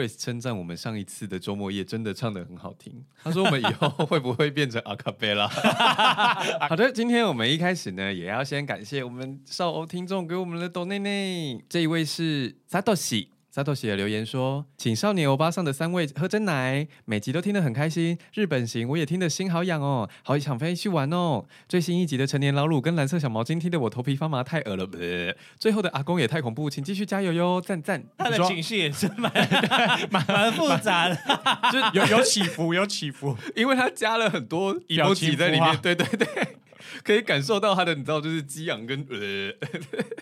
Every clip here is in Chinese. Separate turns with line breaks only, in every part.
Grace 称赞我们上一次的周末夜真的唱的很好听。他说我们以后会不会变成阿卡贝拉？好的，今天我们一开始呢，也要先感谢我们少欧听众给我们的抖内内。这一位是 Satoshi。萨多西的留言说：“请少年欧巴上的三位喝真奶，每集都听得很开心。日本行我也听得心好痒哦，好想飞去玩哦。最新一集的成年老鲁跟蓝色小毛巾听得我头皮发麻，太恶了。最后的阿公也太恐怖，请继续加油哟，赞赞。
他的情绪也是蛮蛮蛮复杂的，
就有有起伏，有起伏，
因为他加了很多 emoji 在里面，对对对。”可以感受到他的，你知道，就是激昂跟呃。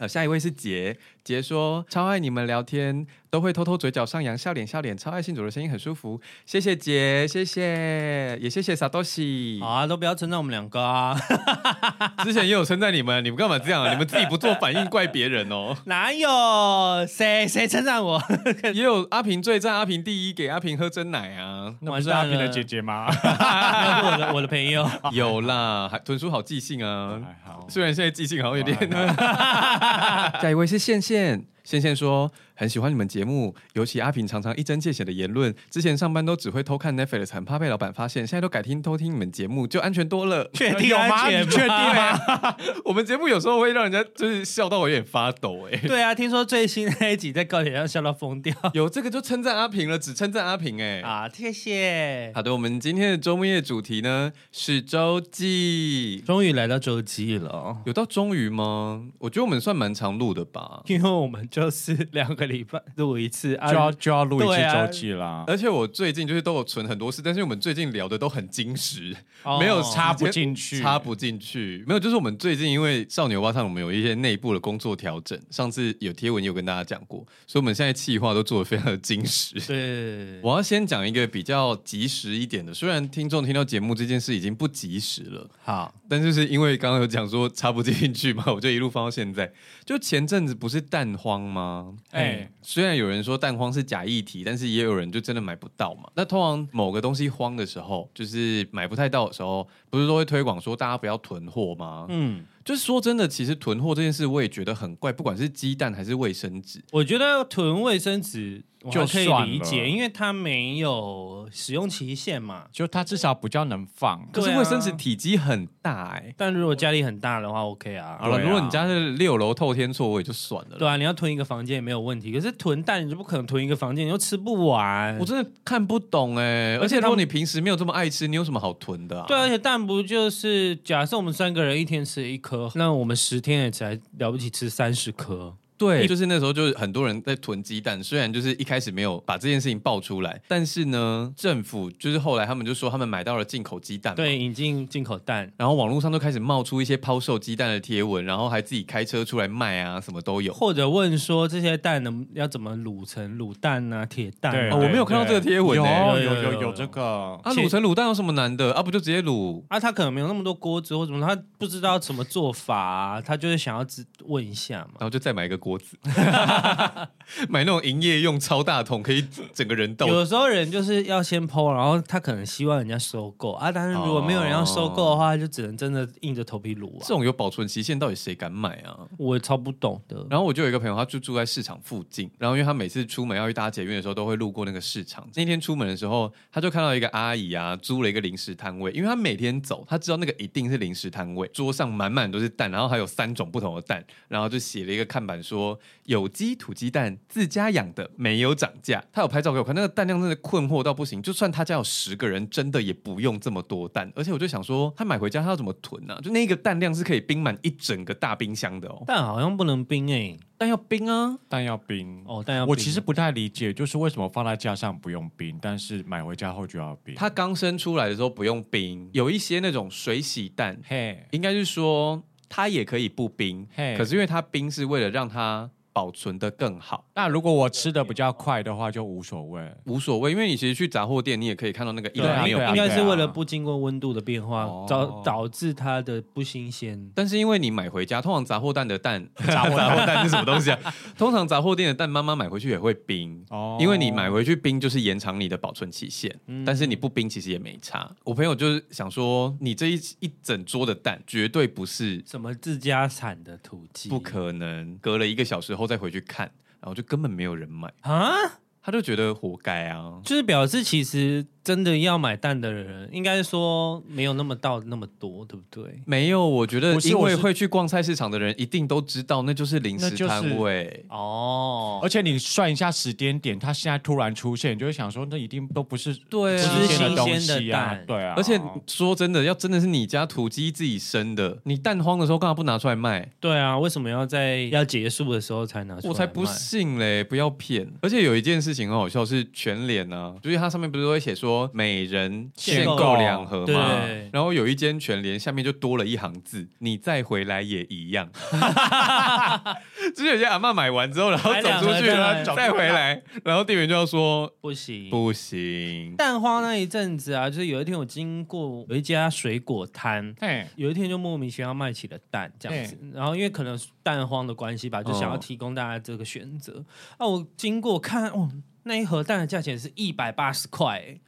好，下一位是杰杰说，超爱你们聊天，都会偷偷嘴角上扬，笑脸笑脸，超爱信主的声音很舒服。谢谢姐，谢谢，也谢谢萨多西。
好啊，都不要称赞我们两个啊。
之前也有称赞你们，你们干嘛这样啊？你们自己不做反应，怪别人哦。
哪有？谁谁称赞我？
也有阿平最赞，阿平第一，给阿平喝真奶啊。
那不是阿平的姐姐吗？
我的我的朋友
有啦，还豚叔好记性啊。
好，
虽然现在记性好像有点。下一位是线线。线线说很喜欢你们节目，尤其阿平常常一针见血的言论。之前上班都只会偷看 Netflix，很怕被老板发现，现在都改听偷听你们节目，就安全多了。
确定吗？确定吗？
我们节目有时候会让人家就是笑到我有点发抖哎。
对啊，听说最新那一集在高铁上笑到疯掉。
有这个就称赞阿平了，只称赞阿平哎。
啊，谢谢。
好的，我们今天的周末夜主题呢是周记，
终于来到周记了。
有到终于吗？我觉得我们算蛮常录的吧，
因为我们就。是 两个礼拜录一次，
就要就要录一次周记啦。
啊、而且我最近就是都有存很多事，但是我们最近聊的都很精实，
哦、
没有
插不进去，
插不进去。没有，就是我们最近因为少年欧巴桑，我们有一些内部的工作调整。上次有贴文有跟大家讲过，所以我们现在企划都做的非常的精实。
对，
我要先讲一个比较及时一点的，虽然听众听到节目这件事已经不及时了，
好，
但就是因为刚刚有讲说插不进去嘛，我就一路放到现在。就前阵子不是蛋荒吗？哎、欸，虽然有人说蛋荒是假议题，但是也有人就真的买不到嘛。那通常某个东西荒的时候，就是买不太到的时候，不是都会推广说大家不要囤货吗？嗯。就是说真的，其实囤货这件事我也觉得很怪，不管是鸡蛋还是卫生纸。
我觉得囤卫生纸就可以理解，因为它没有使用期限嘛，
就它至少比较能放。
可是卫生纸体积很大哎、欸，
但如果家里很大的话，OK 啊。
好了，如果你家是六楼透天厝，我也就算了。
对啊，你要囤一个房间也没有问题。可是囤蛋你就不可能囤一个房间，你又吃不完。
我真的看不懂哎、欸。而且如果你平时没有这么爱吃，你有什么好囤的啊？
对，而且蛋不就是假设我们三个人一天吃一颗。那我们十天也才了不起吃三十颗。
对，就是那时候，就是很多人在囤鸡蛋。虽然就是一开始没有把这件事情爆出来，但是呢，政府就是后来他们就说他们买到了进口鸡蛋，
对，引进进口蛋，
然后网络上都开始冒出一些抛售鸡蛋的贴文，然后还自己开车出来卖啊，什么都有。
或者问说这些蛋能要怎么卤成卤蛋啊、铁蛋啊？
对，我没有看到这个贴文、欸，
有有有有，有这个
啊，卤成卤蛋有什么难的啊？不就直接卤
啊？他可能没有那么多锅子或什么，他不知道怎么做法、啊，他就是想要只问一下嘛，
然后就再买一个锅子。买那种营业用超大桶，可以整个人倒。
有时候人就是要先 po，然后他可能希望人家收购啊，但是如果没有人要收购的话，就只能真的硬着头皮卤啊。
这种有保存期限，到底谁敢买啊？
我也超不懂的。
然后我就有一个朋友，他就住在市场附近，然后因为他每次出门要去搭捷运的时候，都会路过那个市场。那天出门的时候，他就看到一个阿姨啊，租了一个零食摊位，因为他每天走，他知道那个一定是零食摊位，桌上满满都是蛋，然后还有三种不同的蛋，然后就写了一个看板说有。机土鸡蛋自家养的没有涨价，他有拍照给我看，那个蛋量真的困惑到不行。就算他家有十个人，真的也不用这么多蛋。而且我就想说，他买回家他要怎么囤呢、啊？就那个蛋量是可以冰满一整个大冰箱的哦。
蛋好像不能冰哎、欸，
蛋要冰啊，
蛋要冰
哦，蛋要冰。
我其实不太理解，就是为什么放在架上不用冰，但是买回家后就要冰。
它刚生出来的时候不用冰，有一些那种水洗蛋，嘿，应该是说它也可以不冰，可是因为它冰是为了让它。保存的更好。
那如果我吃的比较快的话，就无所谓，
无所谓，因为你其实去杂货店，你也可以看到那个一来没有，
应该是为了不经过温度的变化，
哦
导导致它的不新鲜。
但是因为你买回家，通常杂货蛋的蛋，杂货 杂货蛋是什么东西啊？通常杂货店的蛋，妈妈买回去也会冰，哦，因为你买回去冰就是延长你的保存期限，嗯、但是你不冰其实也没差。我朋友就是想说，你这一一整桌的蛋绝对不是
什么自家产的土鸡，
不可能。隔了一个小时后再回去看，然后就根本没有人买
啊，
他就觉得活该啊，
就是表示其实。真的要买蛋的人，应该说没有那么到那么多，对不对？
没有，我觉得因为会去逛菜市场的人一定都知道，那就是零食摊位、
就是、哦。而且你算一下时间点，它现在突然出现，你就会想说，那一定都不是
对新鲜的东西啊，
对啊。
而且说真的，要真的是你家土鸡自己生的，你蛋荒的时候干嘛不拿出来卖？
对啊，为什么要在要结束的时候才拿出来卖？
我才不信嘞！不要骗。而且有一件事情很好笑，是全脸啊，就是它上面不是会写说。每人限购两盒嘛，然后有一间全联下面就多了一行字：“你再回来也一样。”就是有些阿嬷买完之后，然后走出去了再回来，然后店员就要说：“
不行，
不行。”
蛋荒那一阵子啊，就是有一天我经过有一家水果摊，有一天就莫名其妙卖起了蛋这样子，然后因为可能蛋荒的关系吧，就想要提供大家这个选择。啊，我经过看，哦。那一盒蛋的价钱是一百八十块，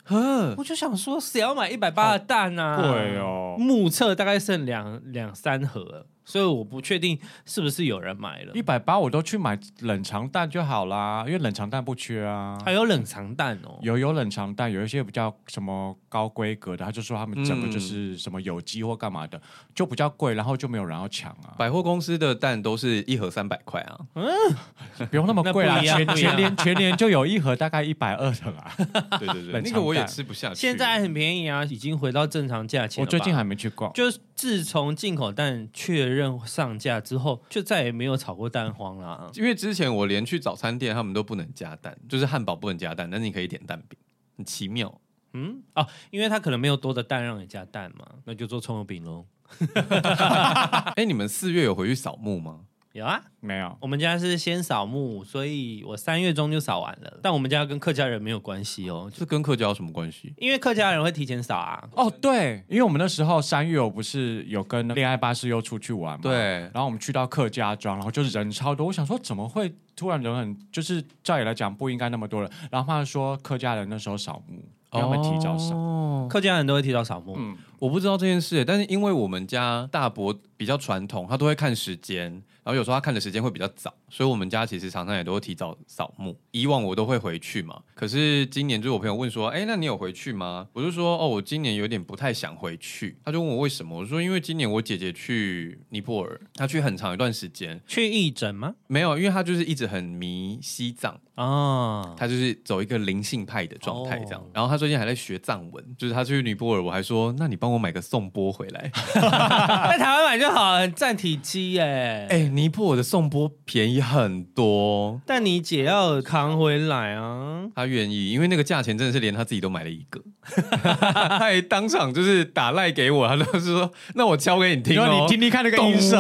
我就想说，谁要买一百八的蛋啊？
对哦，
目测大概剩两两三盒。所以我不确定是不是有人买了，
一百八我都去买冷藏蛋就好啦，因为冷藏蛋不缺啊。
还有冷藏蛋哦，
有有冷藏蛋，有一些比较什么高规格的，他就说他们整个就是什么有机或干嘛的，嗯、就比较贵，然后就没有人要抢啊。
百货公司的蛋都是一盒三百块啊，嗯，
不用那么贵啊，全全年全年就有一盒大概一百二的啦。
对对对，那个我也吃不下去。
现在很便宜啊，已经回到正常价钱。
我最近还没去逛，
就是自从进口蛋确认。上架之后就再也没有炒过蛋黄啦，
因为之前我连去早餐店，他们都不能加蛋，就是汉堡不能加蛋，但是你可以点蛋饼，很奇妙。
嗯，哦，因为他可能没有多的蛋让你加蛋嘛，那就做葱油饼喽。
哎、欸，你们四月有回去扫墓吗？
有啊，
没有。
我们家是先扫墓，所以我三月中就扫完了。但我们家跟客家人没有关系哦，
这跟客家有什么关系？
因为客家人会提前扫啊。
哦，对，因为我们那时候三月我不是有跟恋爱巴士又出去玩嘛，
对。
然后我们去到客家庄，然后就是人超多。我想说怎么会突然人很，就是照理来讲不应该那么多人。然后他们说客家人那时候扫墓。他们提早扫，
哦，客家人都会提早扫墓。
嗯，我不知道这件事，但是因为我们家大伯比较传统，他都会看时间，然后有时候他看的时间会比较早，所以我们家其实常常也都会提早扫墓。以往我都会回去嘛，可是今年就是我朋友问说，哎，那你有回去吗？我就说，哦，我今年有点不太想回去。他就问我为什么，我说因为今年我姐姐去尼泊尔，她去很长一段时间，
去义诊吗？
没有，因为她就是一直很迷西藏啊，她就是走一个灵性派的状态这样，然后她。最近还在学藏文，就是他去尼泊尔，我还说，那你帮我买个颂钵回来，
在台湾买就好了，占体积哎
哎，尼泊尔的颂钵便宜很多，
但你姐要扛回来啊，
她愿意，因为那个价钱真的是连她自己都买了一个，她还当场就是打赖给我，她就是说，那我敲给你听哦，
你听听看那个音色，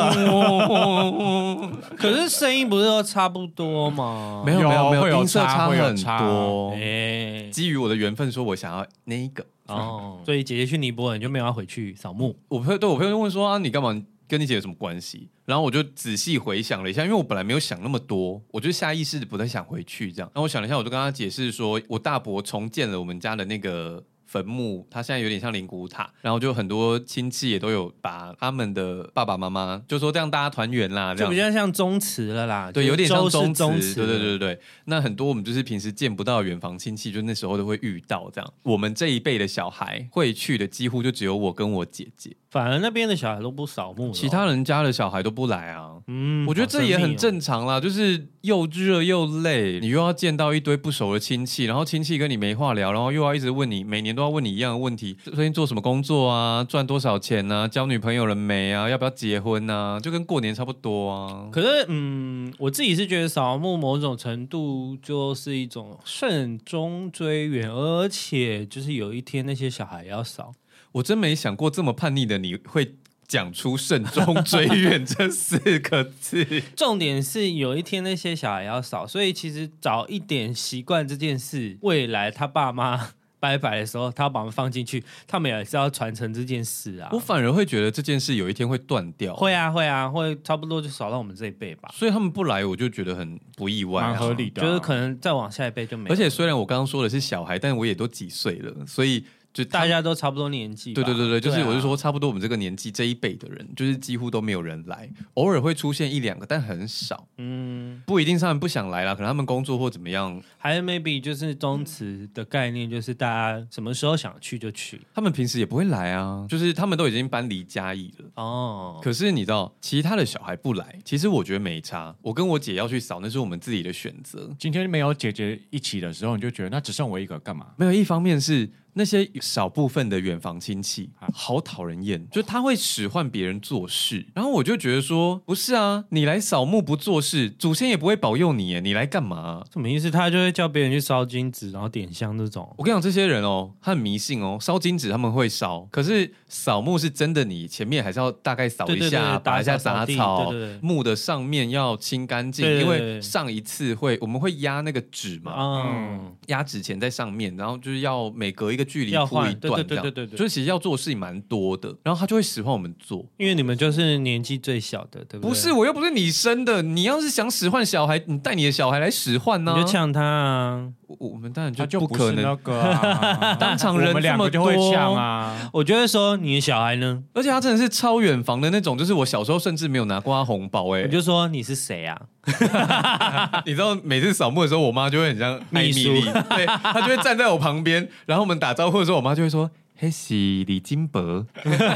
可是声音不是都差不多吗？
没有没有没有，
音
色差很
多，
哎，基于我的缘分说。我想要那一个
哦，所以姐姐去尼泊尔你就没有要回去扫墓。
我朋友对我朋友就问说啊，你干嘛跟你姐有什么关系？然后我就仔细回想了一下，因为我本来没有想那么多，我就下意识的不太想回去这样。然后我想了一下，我就跟他解释说，我大伯重建了我们家的那个。坟墓，它现在有点像灵骨塔，然后就很多亲戚也都有把他们的爸爸妈妈，就说这样大家团圆啦，这样
就比较像宗祠了啦。
对，有点像宗
祠。
对对对对对。那很多我们就是平时见不到的远房亲戚，就那时候都会遇到这样。我们这一辈的小孩会去的，几乎就只有我跟我姐姐。
反而那边的小孩都不扫墓，
其他人家的小孩都不来啊。嗯，我觉得这也很正常啦，就是又热又累，你又要见到一堆不熟的亲戚，然后亲戚跟你没话聊，然后又要一直问你，每年都要问你一样的问题：最近做什么工作啊？赚多少钱啊？交女朋友了没啊？要不要结婚啊？就跟过年差不多啊。
可是，嗯，我自己是觉得扫墓某种程度就是一种慎终追远，而且就是有一天那些小孩也要扫。
我真没想过这么叛逆的你会讲出“慎终追远”这四个字。
重点是有一天那些小孩要少，所以其实早一点习惯这件事，未来他爸妈。拜拜的时候，他要把我们放进去，他们也是要传承这件事啊。
我反而会觉得这件事有一天会断掉。
会啊，会啊，会差不多就少到我们这一辈吧。
所以他们不来，我就觉得很不意外，啊，
蛮合理的，啊。
就是可能再往下一辈就没。
而且虽然我刚刚说的是小孩，但我也都几岁了，所以。就
大家都差不多年纪，
对对对对，就是我就说差不多我们这个年纪这一辈的人，就是几乎都没有人来，偶尔会出现一两个，但很少。嗯，不一定是他们不想来啦，可能他们工作或怎么样，
还是 maybe 就是宗祠的概念，就是大家什么时候想去就去，
他们平时也不会来啊，就是他们都已经搬离家义了。哦，可是你知道，其他的小孩不来，其实我觉得没差。我跟我姐要去扫，那是我们自己的选择。
今天没有姐姐一起的时候，你就觉得那只剩我一个干嘛？
没有，一方面是。那些少部分的远房亲戚，好讨人厌，就他会使唤别人做事，然后我就觉得说，不是啊，你来扫墓不做事，祖先也不会保佑你耶，你来干嘛？
什么意思？他就会叫别人去烧金纸，然后点香这种。
我跟你讲，这些人哦，他很迷信哦，烧金纸他们会烧，可是扫墓是真的，你前面还是要大概扫一下，打一下杂草，墓的上面要清干净，因为上一次会我们会压那个纸嘛，嗯，压纸钱在上面，然后就是要每隔一个。距离铺一段对对对对对，所以其实要做的事情蛮多的，然后他就会使唤我们做，
因为你们就是年纪最小的，对不对？
不是，我又不是你生的，你要是想使唤小孩，你带你的小孩来使唤呢，
你就呛他啊！
我们当然就就不可能
那个啊，
当场人这么多
啊！我觉得说你的小孩呢，
而且他真的是超远房的那种，就是我小时候甚至没有拿过他红包哎，
我就说你是谁啊？
你知道每次扫墓的时候，我妈就会很像艾米丽，对，她就会站在我旁边，然后我们打招呼的时候，我妈就会说。嘿，是李金伯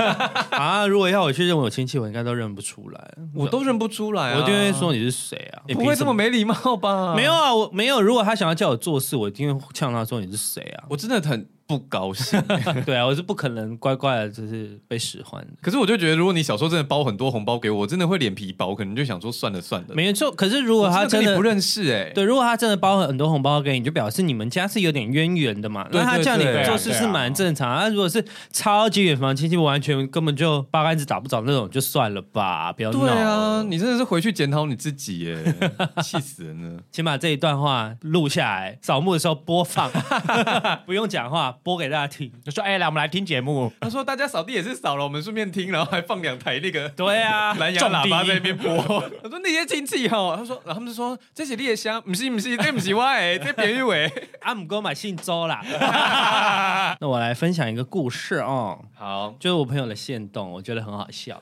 啊！如果要我去认我亲戚，我应该都认不出来，
我都认不出来啊！
我就会说你是谁啊？
不会这么没礼貌吧？
没有啊，我没有。如果他想要叫我做事，我一定会呛他说你是谁啊？
我真的很。不高兴，
对啊，我是不可能乖乖的，就是被使唤的。
可是我就觉得，如果你小时候真的包很多红包给我，我真的会脸皮薄，可能就想说算了算了。
没错，可是如果他真的，
不认识哎、欸，
对，如果他真的包很多红包给你，就表示你们家是有点渊源的嘛。那他叫你做事是蛮正常。那如果是超级远房亲戚，完全根本就八竿子打不着那种，就算了吧，不要闹。
对啊，你真的是回去检讨你自己耶，气死人了。
请把这一段话录下来，扫墓的时候播放，不用讲话，播给大家听。
就说：“哎、欸，来，我们来听节目。”
他说：“大家扫地也是扫了，我们顺便听，然后还放两台那个
对啊
蓝牙喇叭在那边播。”他说：“那些亲戚哈，他说，然后他们就说这是猎香，不是不是，这不是我哎，这别人为
阿姆哥买姓周啦。”那我来分享一个故事哦。
好，
就是我朋友的限动，我觉得很好笑。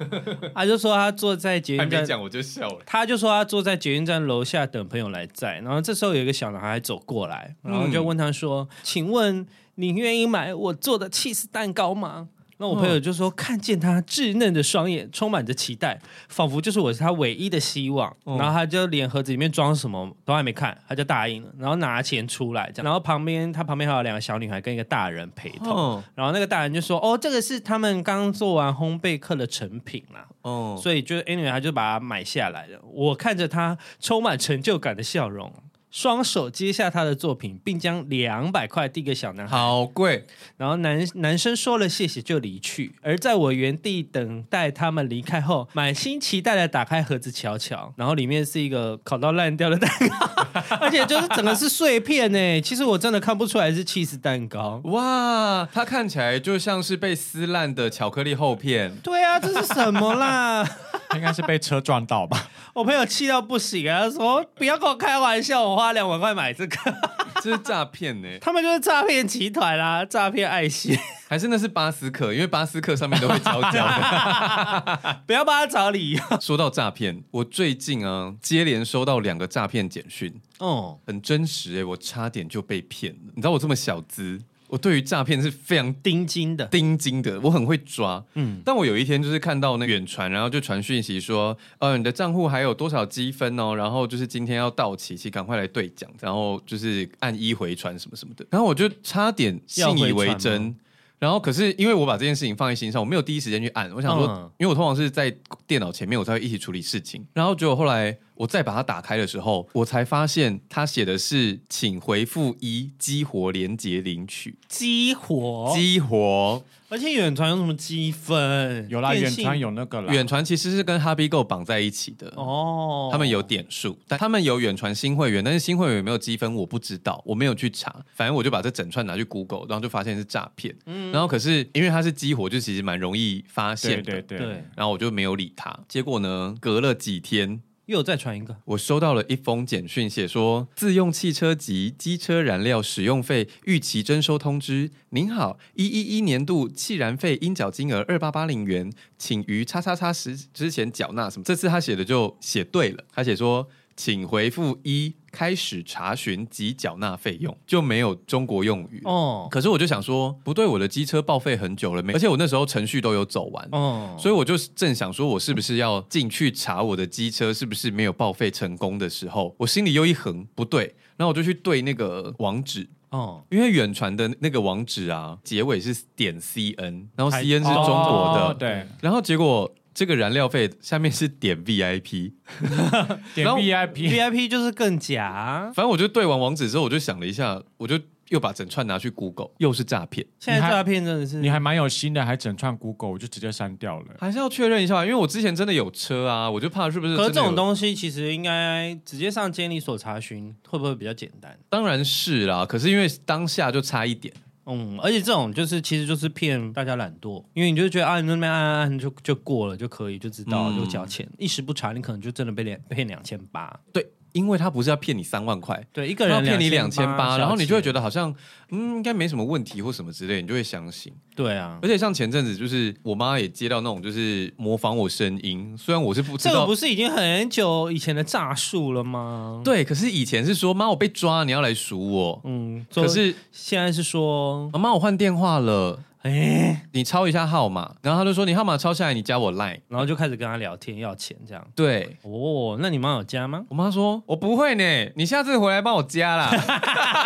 他就说他坐在捷运站，
讲我就笑了。
他就说他坐在捷运站楼下等朋友来载，然后这时候有一个小男孩走过来，然后就问他说：“嗯、请问？”你愿意买我做的 cheese 蛋糕吗？那我朋友就说，看见他稚嫩的双眼，充满着期待，仿佛就是我是他唯一的希望。然后他就连盒子里面装什么都还没看，他就答应了，然后拿钱出来，这样。然后旁边他旁边还有两个小女孩跟一个大人陪同。然后那个大人就说：“哦，这个是他们刚做完烘焙课的成品啦。”哦，所以就 anyway 他就把它买下来了。我看着他充满成就感的笑容。双手接下他的作品，并将两百块递给小男孩，
好贵。
然后男男生说了谢谢就离去。而在我原地等待他们离开后，满心期待的打开盒子瞧瞧，然后里面是一个烤到烂掉的蛋糕，而且就是整个是碎片呢。其实我真的看不出来是起司蛋糕。
哇，它看起来就像是被撕烂的巧克力厚片。
对啊，这是什么啦？
应该是被车撞到吧。
我朋友气到不行啊，他说不要跟我开玩笑，我花两万块买这个，
这是诈骗呢。
他们就是诈骗集团啦，诈骗爱心，
还是那是巴斯克？因为巴斯克上面都会交交的，
不要帮他找理由。
说到诈骗，我最近啊接连收到两个诈骗简讯，哦，很真实哎，我差点就被骗了。你知道我这么小资。我对于诈骗是非常
盯紧的，
盯紧的，我很会抓。嗯，但我有一天就是看到那远传，然后就传讯息说，呃，你的账户还有多少积分哦？然后就是今天要到期，请赶快来兑奖，然后就是按一回传什么什么的。然后我就差点信以为真。然后可是因为我把这件事情放在心上，我没有第一时间去按。我想说，嗯、因为我通常是在电脑前面，我才会一起处理事情。然后结果后来。我再把它打开的时候，我才发现他写的是“请回复一激活连接领取”，
激活，
激活。
而且远传有什么积分？
有啦，远传有那个啦。
远传其实是跟 HappyGo 绑在一起的哦，他们有点数，但他们有远传新会员，但是新会员有没有积分我不知道，我没有去查。反正我就把这整串拿去 Google，然后就发现是诈骗。嗯，然后可是因为它是激活，就其实蛮容易发现的。
对对对。
然后我就没有理他。结果呢，隔了几天。
又再传一个，
我收到了一封简讯，写说自用汽车及机车燃料使用费预期征收通知。您好，一一一年度汽燃费应缴金额二八八零元，请于叉叉叉时之前缴纳。什么？这次他写的就写对了，他写说。请回复一，开始查询及缴纳费用，就没有中国用语哦。可是我就想说，不对，我的机车报废很久了没？而且我那时候程序都有走完哦，所以我就正想说，我是不是要进去查我的机车是不是没有报废成功的时候，我心里又一横，不对，然后我就去对那个网址哦，因为远传的那个网址啊，结尾是点 cn，然后 cn 是中国的，对，然后结果。这个燃料费下面是点 VIP，
点 VIP，VIP
就是更假。
反正我就对完网址之后，我就想了一下，我就又把整串拿去 Google，又是诈骗。
现在诈骗真的是，
你还蛮有心的，还整串 Google，我就直接删掉了。
还是要确认一下，因为我之前真的有车啊，我就怕是不是。
可是这种东西其实应该直接上监理所查询，会不会比较简单？
当然是啦，可是因为当下就差一点。
嗯，而且这种就是其实就是骗大家懒惰，因为你就觉得啊，你那边按按按就就过了就可以，就知道嗯就交钱，一时不查，你可能就真的被两骗两千八。
对。因为他不是要骗你三万块，
对，一个人
要骗你两千八，然后你就会觉得好像嗯应该没什么问题或什么之类，你就会相信。
对啊，
而且像前阵子就是我妈也接到那种就是模仿我声音，虽然我是不知道，
这个不是已经很久以前的诈术了吗？
对，可是以前是说妈我被抓，你要来赎我，嗯，可是
现在是说
妈妈我换电话了。哎、欸，你抄一下号码，然后他就说你号码抄下来，你加我 line，
然后就开始跟他聊天要钱这样。
对，
哦，那你妈有加吗？
我妈说我不会呢，你下次回来帮我加啦。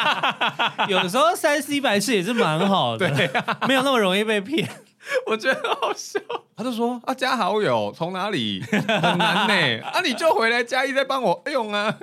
有的时候三 C 白痴也是蛮好的，没有那么容易被骗。
我觉得很好笑，他就说啊，加好友从哪里很难呢？啊，你就回来嘉义再帮我用啊。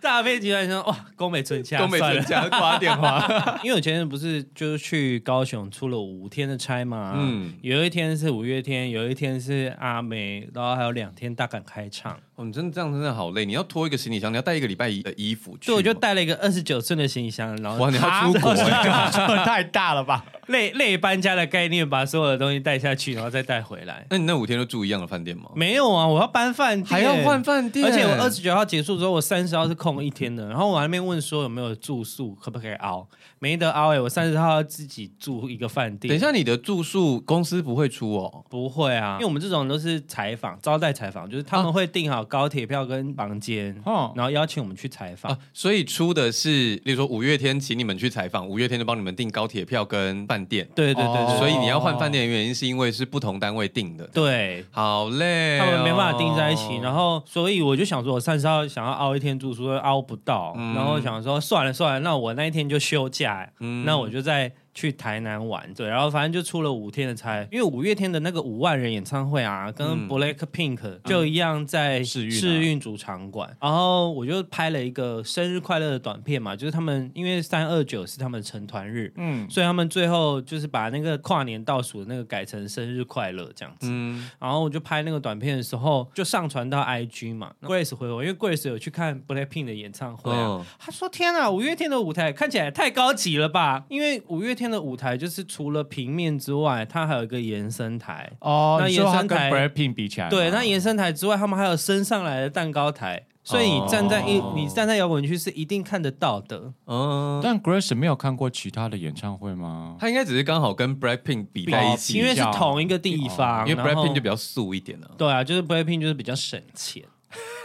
诈骗集团说哇，宫美存家，
宫美存家挂电话。
因为我前天不是就是去高雄出了五天的差嘛，嗯，有一天是五月天，有一天是阿美，然后还有两天大港开唱。
哦，你真的这样真的好累，你要拖一个行李箱，你要带一个礼拜的衣服去。
对，我就带了一个二十九寸的行李箱，然后
哇，你要出国，
太大了吧？
累累搬家的概念，把所有的东西带下去，然后再带回来。
那你那五天都住一样的饭店吗？
没有啊，我要搬饭店，
还要换饭店。
而且我二十九号结束之后，我三十号是空一天的。然后我还没问说有没有住宿，可不可以熬？没得熬哎、欸，我三十号要自己住一个饭店。
等一下，你的住宿公司不会出哦？
不会啊，因为我们这种都是采访招待采访，就是他们会订好高铁票跟房间，哦、然后邀请我们去采访、啊。
所以出的是，例如说五月天请你们去采访，五月天就帮你们订高铁票跟饭店。
对对对。哦
所以你要换饭店的原因是因为是不同单位订的，
对，
好累，
他们没办法订在一起，然后所以我就想说，我三十号想要凹一天住宿，凹不到，嗯、然后想说算了算了，那我那一天就休假，嗯、那我就在。去台南玩，对，然后反正就出了五天的差，因为五月天的那个五万人演唱会啊，跟 Black Pink 就一样在试运主场馆，然后我就拍了一个生日快乐的短片嘛，就是他们因为三二九是他们成团日，嗯，所以他们最后就是把那个跨年倒数的那个改成生日快乐这样子，嗯，然后我就拍那个短片的时候就上传到 IG 嘛，Grace 回我，因为 Grace 有去看 Black Pink 的演唱会啊，他说天啊，五月天的舞台看起来太高级了吧，因为五月天的舞台就是除了平面之外，它还有一个延伸台
哦。那延伸台跟 BLACKPINK 比起来，
对，那延伸台之外，他们还有升上来的蛋糕台，所以你站在一，哦、你站在摇滚区是一定看得到的。
嗯，但 Grace 没有看过其他的演唱会吗？
他应该只是刚好跟 BLACKPINK 比在一起，
因为是同一个地方，
因为 BLACKPINK 就比较素一点了、啊。
对啊，就是 BLACKPINK 就是比较省钱。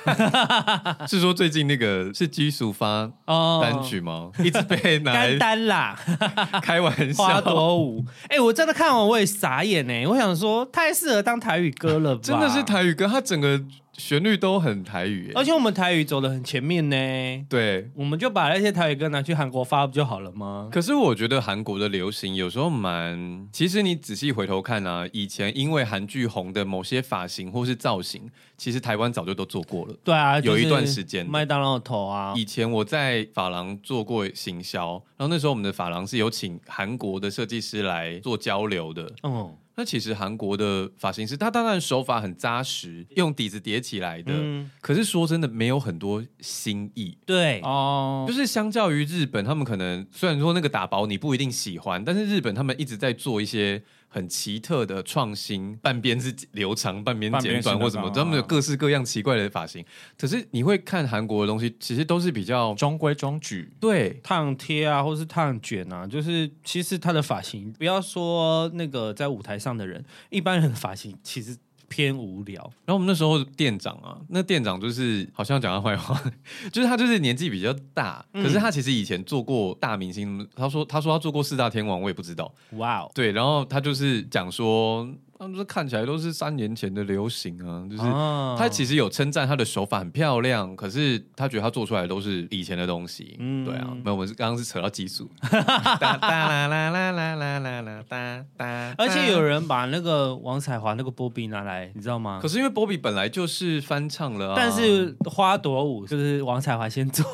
是说最近那个是基叔发单曲吗？Oh, 一直被拿来
干单啦，
开玩笑。
花朵舞，哎、欸，我真的看完我也傻眼哎，我想说太适合当台语歌了吧？
真的是台语歌，它整个旋律都很台语，
而且我们台语走的很前面呢。
对，
我们就把那些台语歌拿去韩国发不就好了吗？
可是我觉得韩国的流行有时候蛮……其实你仔细回头看啊，以前因为韩剧红的某些发型或是造型，其实台湾早就都做过了。
对啊，
有一段时间，
麦当劳头啊。
以前我在发廊做过行销，然后那时候我们的发廊是有请韩国的设计师来做交流的。嗯。那其实韩国的发型师，他当然手法很扎实，用底子叠起来的。嗯、可是说真的，没有很多新意。
对哦，
就是相较于日本，他们可能虽然说那个打薄你不一定喜欢，但是日本他们一直在做一些。很奇特的创新，半边是留长，半边剪短或什么，他们有各式各样奇怪的发型。可是你会看韩国的东西，其实都是比较
中规中矩，
对，
烫贴啊，或是烫卷啊，就是其实他的发型，不要说那个在舞台上的人，一般人的发型其实。偏无聊，
然后我们那时候店长啊，那店长就是好像讲他坏话，就是他就是年纪比较大，嗯、可是他其实以前做过大明星，他说他说他做过四大天王，我也不知道，哇 Wow，对，然后他就是讲说。他们说看起来都是三年前的流行啊，就是他其实有称赞他的手法很漂亮，可是他觉得他做出来都是以前的东西。嗯，对啊，没有，我们刚刚是扯到技术。
哒哒啦啦啦啦啦啦哒而且有人把那个王彩华那个波比拿来，你知道吗？
可是因为波比本来就是翻唱了，
但是花朵舞就是王彩华先做。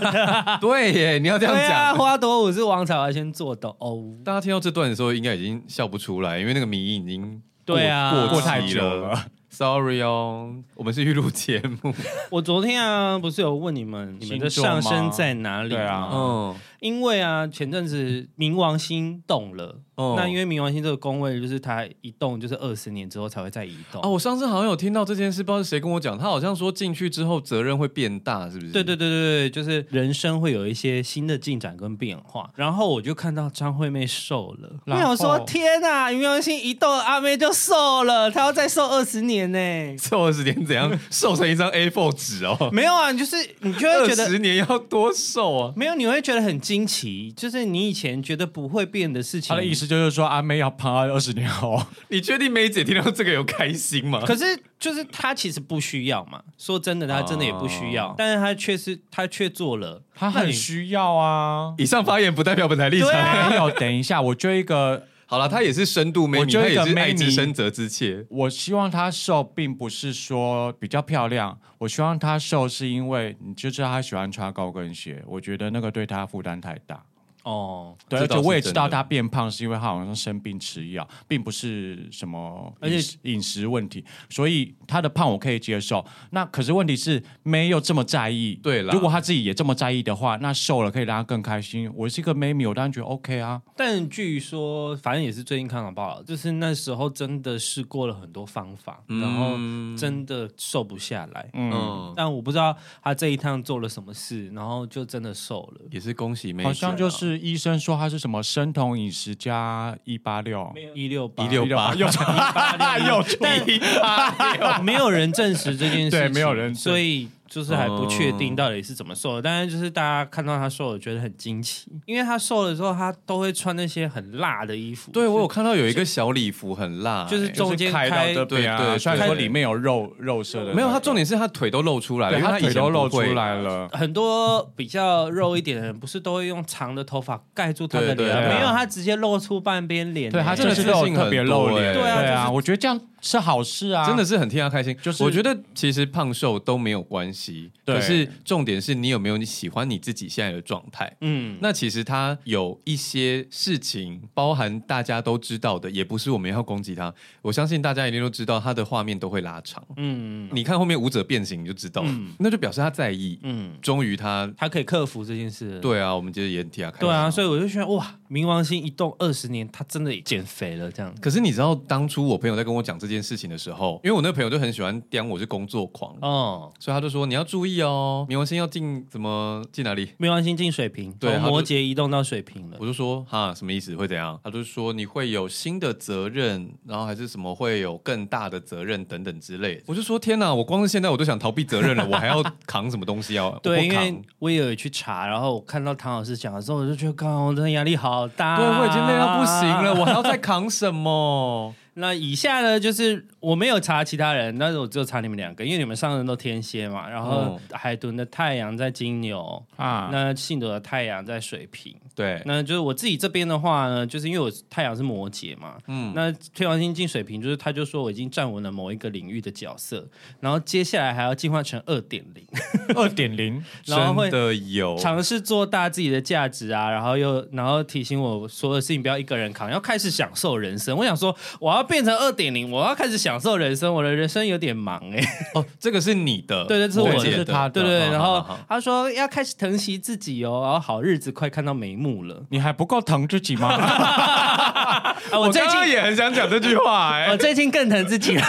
对耶，你要这样讲，
花朵舞是王彩华先做的哦。
大家听到这段的时候，应该已经笑不出来，因为那个迷因已经。
对啊，
过过太久了，Sorry 哦，我们是预录节目。
我昨天啊，不是有问你们，你们的上升在哪里？对啊，嗯，因为啊，前阵子冥王星动了。哦、那因为冥王星这个宫位，就是它一动就是二十年之后才会再移动
啊。我上次好像有听到这件事，不知道是谁跟我讲，他好像说进去之后责任会变大，是不是？
对对对对对，就是人生会有一些新的进展跟变化。然后我就看到张惠妹瘦了，我想说天哪，冥王星一动，阿妹就瘦了，她要再瘦二十年呢？
瘦二十年怎样？瘦成一张 A4 纸哦？
没有啊，就是你就会觉得
二十年要多瘦啊？
没有，你会觉得很惊奇，就是你以前觉得不会变的事情，
他的意思就是说阿妹要胖二十年后，
你确定梅姐听到这个有开心吗？
可是就是她其实不需要嘛，说真的，她真的也不需要，哦、但是她却是她却做了，
她很需要啊。
以上发言不代表本台立场。
没有，等一下，我追一个
好了，她也是深度美女，她也是爱之深责之切。
我希望她瘦，并不是说比较漂亮，我希望她瘦是因为你就知道她喜欢穿高跟鞋，我觉得那个对她负担太大。哦，对，而且我也知道他变胖是因为他好像生病吃药，并不是什么而且饮食问题，所以他的胖我可以接受。那可是问题是没有这么在意，
对了，
如果他自己也这么在意的话，那瘦了可以让他更开心。我是一个妹妹，我当然觉得 OK 啊。
但据说，反正也是最近看到报道，就是那时候真的试过了很多方法，嗯、然后真的瘦不下来。嗯，但我不知道他这一趟做了什么事，然后就真的瘦了。
也是恭喜妹，
好像就是。医生说他是什么生酮饮食加一八六，
一六八。
一六八。又 又 一八六，
没有人证实这件事情，
对，没有人，
所以。就是还不确定到底是怎么瘦的，嗯、但是就是大家看到他瘦了，觉得很惊奇，因为他瘦了之后，他都会穿那些很辣的衣服。
对，我有看到有一个小礼服很辣，
就是中间开，开
到对啊，虽然说里面有肉肉色的、
没有，他重点是他腿都露出来了，
他腿都露出来了。
很多比较肉一点的人，不是都会用长的头发盖住他的脸？对对对啊、没有，他直接露出半边脸，
对他真的是特别露脸。
对啊，
对啊，我觉得这样。是好事啊，
真的是很替他开心。就是我觉得其实胖瘦都没有关系，对可是重点是你有没有你喜欢你自己现在的状态。嗯，那其实他有一些事情，包含大家都知道的，也不是我们要攻击他。我相信大家一定都知道，他的画面都会拉长。嗯，你看后面舞者变形你就知道，嗯、那就表示他在意。嗯，终于他
他可以克服这件事。
对啊，我们觉得也替他开心。
对啊，所以我就觉得哇，冥王星一动二十年，他真的也减肥了这样。
可是你知道当初我朋友在跟我讲这件事情的时候，因为我那个朋友就很喜欢刁我是工作狂哦，所以他就说你要注意哦，冥王星要进怎么进哪里？
冥王星进水瓶，对，摩羯移动到水瓶了。
我就说哈，什么意思？会怎样？他就说你会有新的责任，然后还是什么会有更大的责任等等之类的。我就说天哪，我光是现在我都想逃避责任了，我还要扛什么东西啊？
对，因为我也有去查，然后我看到唐老师讲的时候，我就觉得，刚，我真的压力好
对，我已经累到不行了，我还要再扛什么？
那以下呢，就是我没有查其他人，但是我只有查你们两个，因为你们上升都天蝎嘛。然后海豚的太阳在金牛啊，那信德的太阳在水瓶。
对，
那就是我自己这边的话呢，就是因为我太阳是摩羯嘛，嗯，那天王星进水瓶，就是他就说我已经站稳了某一个领域的角色，然后接下来还要进化成二点零，
二点零，
然后会
的有
尝试做大自己的价值啊，然后又然后提醒我所有的事情不要一个人扛，要开始享受人生。我想说我要。变成二点零，我要开始享受人生。我的人生有点忙哎。
哦，这个是你的，
对 对，这是我的，
是他的，
对对。然后他说要开始疼惜自己哦，然后好日子快看到眉目了。
你还不够疼自己吗？
我最近也很想讲这句话哎，
我最近更疼自己了。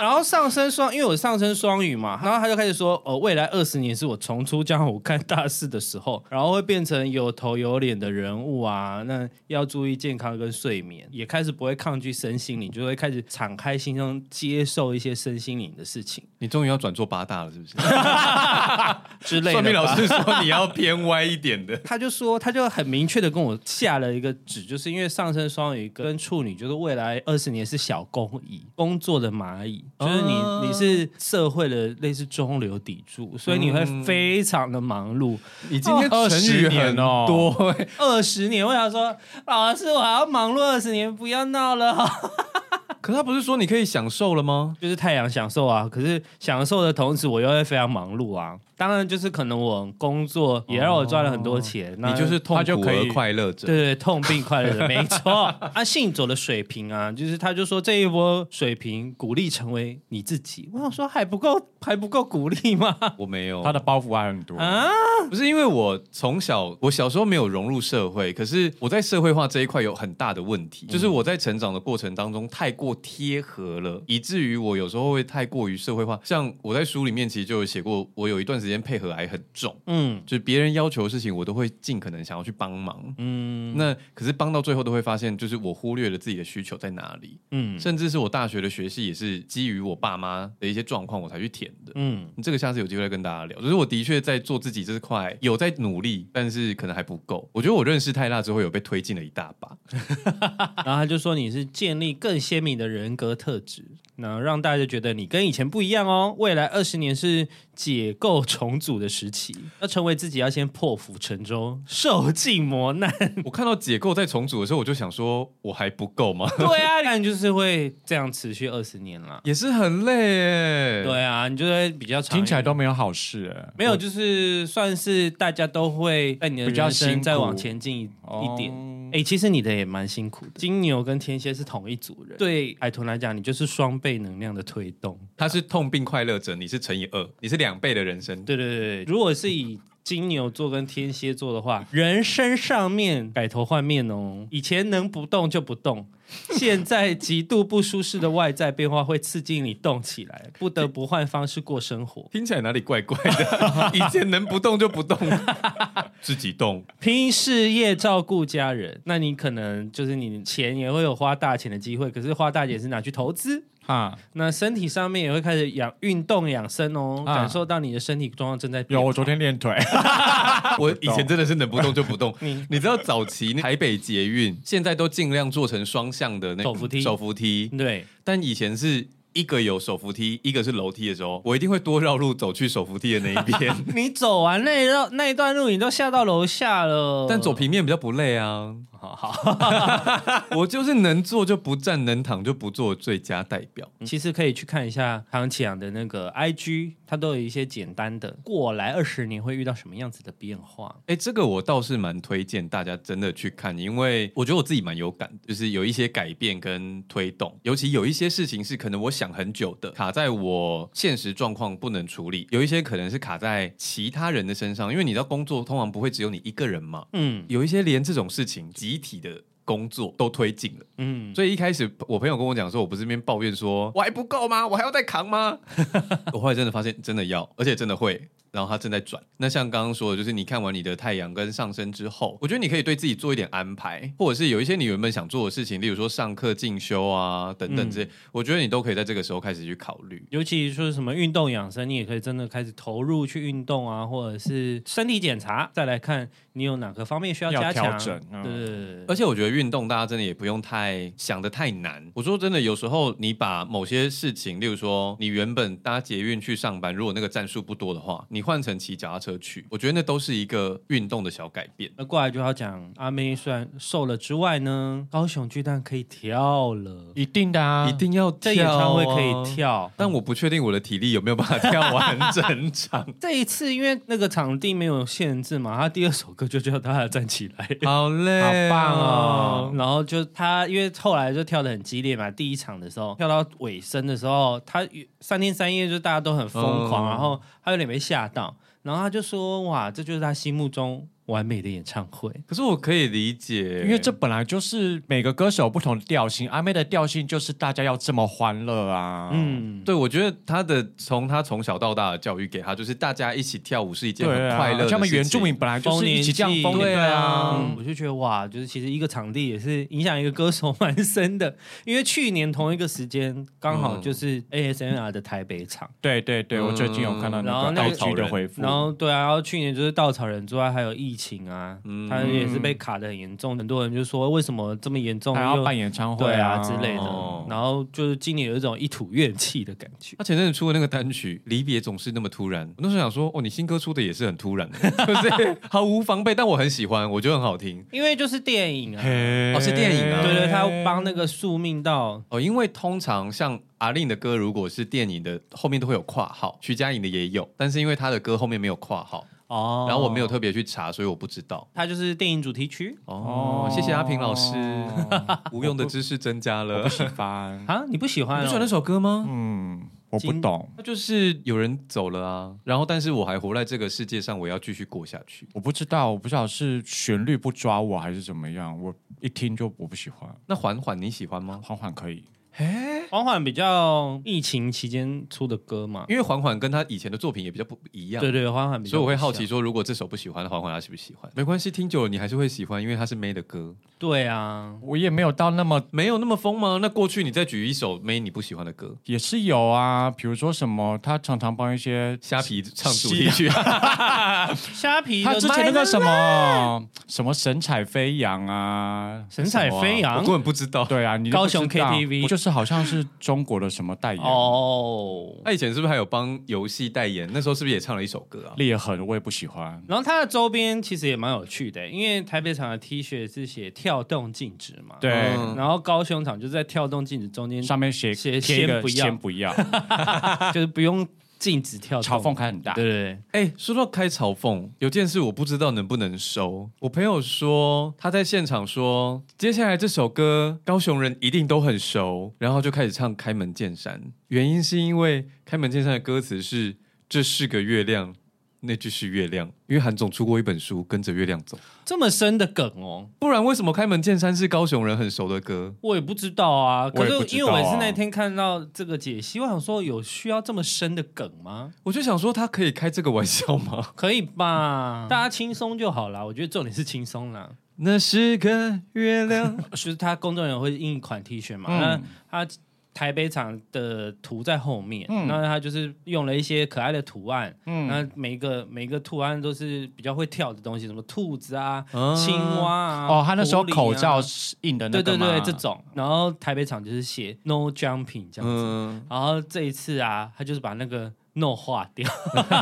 然后上升双，因为我上升双鱼嘛，然后他就开始说，哦，未来二十年是我重出江湖干大事的时候，然后会变成有头有脸的人物啊。那要注意健康跟睡眠，也开始不会抗拒身心灵，就会开始敞开心胸接受一些身心灵的事情。
你终于要转做八大了，是不是？
之类的。
算命老师说你要偏歪一点的，
他就说他就很明确的跟我下了一个旨，就是因为上升双鱼跟处女，就是未来二十年是小工蚁，工作的蚂蚁，就是你、uh、你是社会的类似中流砥柱，所以你会非常的忙碌。
你今天二十年哦，多
二十年，我想说老师，我还要忙碌二十年，不要闹了。
可他不是说你可以享受了吗？
就是太阳享受啊，可是享受的同时，我又会非常忙碌啊。当然，就是可能我工作也让我赚了很多钱，哦、那
你就是痛苦而快乐者。
对对，痛并快乐着，没错。啊，信走的水平啊，就是他就说这一波水平鼓励成为你自己。我想说还不够，还不够鼓励吗？
我没有，
他的包袱还很多啊。
不是因为我从小，我小时候没有融入社会，可是我在社会化这一块有很大的问题，就是我在成长的过程当中太过贴合了，以至于我有时候会太过于社会化。像我在书里面其实就有写过，我有一段时间配合还很重，嗯，就是别人要求的事情，我都会尽可能想要去帮忙，嗯，那可是帮到最后都会发现，就是我忽略了自己的需求在哪里，嗯，甚至是我大学的学习也是基于我爸妈的一些状况我才去填的，嗯，这个下次有机会再跟大家聊。就是我的确在做自己这块有在努力，但是可能还不够。我觉得我认识泰辣之后有被推进了一大把，
然后他就说你是建立更鲜明你的人格特质，然后让大家觉得你跟以前不一样哦。未来二十年是解构重组的时期，要成为自己，要先破釜沉舟，受尽磨难。
我看到解构再重组的时候，我就想说，我还不够吗？
对啊，但就是会这样持续二十年了，
也是很累耶。
对啊，你就会比较长，
听起来都没有好事哎。
没有，就是算是大家都会在你的人生再往前进一一点。哎、哦，其实你的也蛮辛苦的。金牛跟天蝎是同一组人，对海豚来讲，你就是双倍能量的推动。
他是痛并快乐着，你是乘以二，你是两倍的人生。
对对对，如果是以金牛座跟天蝎座的话，人生上面改头换面哦。以前能不动就不动，现在极度不舒适的外在变化会刺激你动起来，不得不换方式过生活。
听起来哪里怪怪的？以前能不动就不动，自己动，
拼事业照顾家人，那你可能就是你钱也会有花大钱的机会，可是花大钱是拿去投资。啊，那身体上面也会开始养运动养生哦，啊、感受到你的身体状况正在变。
有，我昨天练腿，
我以前真的是能不动就不动。你你知道早期台北捷运 现在都尽量做成双向的那
手扶梯，
手扶梯
对，
但以前是。一个有手扶梯，一个是楼梯的时候，我一定会多绕路走去手扶梯的那一边。
你走完那一绕那一段路，你都下到楼下了。
但走平面比较不累啊。好好，我就是能坐就不站，能躺就不坐，最佳代表。
其实可以去看一下唐启阳的那个 IG，他都有一些简单的过来二十年会遇到什么样子的变化。
哎，这个我倒是蛮推荐大家真的去看，因为我觉得我自己蛮有感，就是有一些改变跟推动，尤其有一些事情是可能我想很久的，卡在我现实状况不能处理；有一些可能是卡在其他人的身上，因为你知道工作通常不会只有你一个人嘛。嗯，有一些连这种事情集体的工作都推进了，嗯，所以一开始我朋友跟我讲说，我不是那边抱怨说我还不够吗？我还要再扛吗？我后来真的发现真的要，而且真的会。然后它正在转。那像刚刚说的，就是你看完你的太阳跟上升之后，我觉得你可以对自己做一点安排，或者是有一些你原本想做的事情，例如说上课进修啊等等这些，嗯、我觉得你都可以在这个时候开始去考虑。
尤其说什么运动养生，你也可以真的开始投入去运动啊，或者是身体检查，再来看你有哪个方面需要加
强。
对，
而且我觉得运动大家真的也不用太想的太难。我说真的，有时候你把某些事情，例如说你原本搭捷运去上班，如果那个站数不多的话，你换成骑脚踏车去，我觉得那都是一个运动的小改变。
那过来就要讲阿妹，虽然瘦了之外呢，高雄巨蛋可以跳了，
一定的啊，
一定要跳、啊、
演唱会可以跳，
但我不确定我的体力有没有办法跳完整场。
这一次因为那个场地没有限制嘛，他第二首歌就叫大家站起来，
好累，
好棒哦。然后就他因为后来就跳的很激烈嘛，第一场的时候跳到尾声的时候，他三天三夜就大家都很疯狂，嗯、然后他有点被吓到，然后他就说哇，这就是他心目中。完美的演唱会，
可是我可以理解，
因为这本来就是每个歌手不同的调性。阿妹的调性就是大家要这么欢乐啊。
嗯，对，我觉得她的从她从小到大的教育给她，就是大家一起跳舞是一件很快乐的事情。他们
原住民本来就是一起这样疯，
对啊。我就觉得哇，就是其实一个场地也是影响一个歌手蛮深的。因为去年同一个时间刚好就是 ASMR 的台北场。
对对对，我最近有看到那个稻草人回复。
然后对啊，然后去年就是稻草人之外还有疫情啊，嗯、他也是被卡的很严重，很多人就说为什么这么严重？
还要办演唱会
啊，啊之类的。哦、然后就是今年有一种一吐怨气的感觉。
他前阵子出的那个单曲《离别总是那么突然》，我那时候想说，哦，你新歌出的也是很突然的，对不对？毫无防备，但我很喜欢，我觉得很好听。
因为就是电影啊，
哦，是电影啊，
对对，他要帮那个宿命到
哦，因为通常像阿令的歌，如果是电影的后面都会有括号，徐佳莹的也有，但是因为他的歌后面没有括号。哦，然后我没有特别去查，所以我不知道。
它就是电影主题曲。
哦，谢谢阿平老师，无用的知识增加了。
不喜欢
啊？你不喜欢？
你喜欢那首歌吗？
嗯，我不懂。
那就是有人走了啊，然后但是我还活在这个世界上，我要继续过下去。
我不知道，我不知道是旋律不抓我还是怎么样，我一听就我不喜欢。
那缓缓你喜欢吗？
缓缓可以。
哎，缓缓比较疫情期间出的歌嘛，
因为缓缓跟他以前的作品也比较不一样。
对对，缓缓，
所以我会好奇说，如果这首不喜欢的缓缓，他喜不喜欢？没关系，听久了你还是会喜欢，因为他是 May 的歌。
对啊，
我也没有到那么
没有那么疯吗？那过去你再举一首 May 你不喜欢的歌，
也是有啊，比如说什么，他常常帮一些
虾皮唱主题曲，
虾皮
他之前那个什么什么神采飞扬啊，
神采飞扬，
我根本不知道。
对啊，你
高雄 KTV
就是好像是。中国的什么代言
哦？
他以前是不是还有帮游戏代言？那时候是不是也唱了一首歌啊？
裂痕我也不喜欢。
然后它的周边其实也蛮有趣的，因为台北场的 T 恤是写跳动禁止嘛，
对。
然后高雄场就在跳动禁止中间
上面写写
先不要，
先不要，
就是不用。禁止跳，
嘲讽开很大。
对对对，
哎，说到开嘲讽，有件事我不知道能不能收。我朋友说他在现场说，接下来这首歌高雄人一定都很熟，然后就开始唱《开门见山》，原因是因为《开门见山》的歌词是“这是个月亮”。那句是月亮，因为韩总出过一本书《跟着月亮走》，
这么深的梗哦，
不然为什么开门见山是高雄人很熟的歌？
我也不知道啊。可是因为我也是那天看到这个解析，我想说有需要这么深的梗吗？
我就想说他可以开这个玩笑吗？
可以吧，大家轻松就好啦。我觉得重点是轻松啦。
那是个月亮，
就是他工作人员会印一款 T 恤嘛，那、嗯、他。台北场的图在后面，嗯、那他就是用了一些可爱的图案，嗯，那每一个每一个图案都是比较会跳的东西，什么兔子啊、嗯、青蛙啊，
哦，他那时候口罩印的那个，
对对对，这种。然后台北场就是写 No Jumping 这样子，嗯、然后这一次啊，他就是把那个 No 划掉，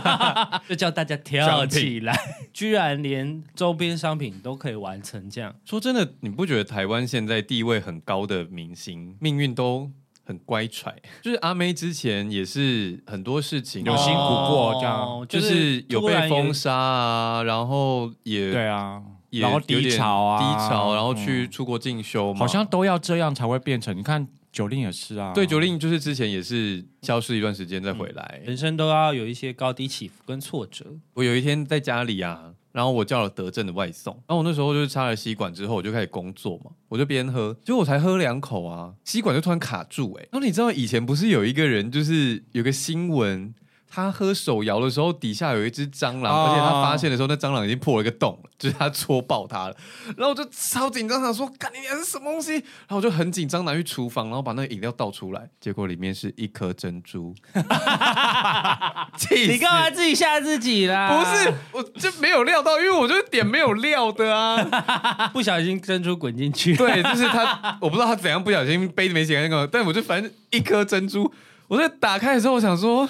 就叫大家跳起来，居然连周边商品都可以完成这样。
说真的，你不觉得台湾现在地位很高的明星命运都？很乖舛，就是阿妹之前也是很多事情
有辛苦过，这样
就是有被封杀啊，然后也
对啊，然后低潮啊，
低潮，然后去出国进修嘛，
好像都要这样才会变成。你看九令也是啊，
对，九令就是之前也是消失一段时间再回来，
人生都要有一些高低起伏跟挫折。
我有一天在家里啊。然后我叫了德政的外送，然后我那时候就是插了吸管之后，我就开始工作嘛，我就边喝，结果我才喝两口啊，吸管就突然卡住哎、欸。然后你知道以前不是有一个人，就是有个新闻他喝手摇的时候，底下有一只蟑螂，而且他发现的时候，那蟑螂已经破了一个洞了，就是他戳爆它了。然后我就超紧张，想说：“干你娘是什么东西？”然后我就很紧张，拿去厨房，然后把那个饮料倒出来，结果里面是一颗珍珠。
气死你干嘛自己吓自己啦？
不是，我就没有料到，因为我就点没有料的啊，
不小心珍珠滚进去。
对，就是他，我不知道他怎样不小心杯子没洗干净，但我就反正一颗珍珠，我在打开的时候，我想说。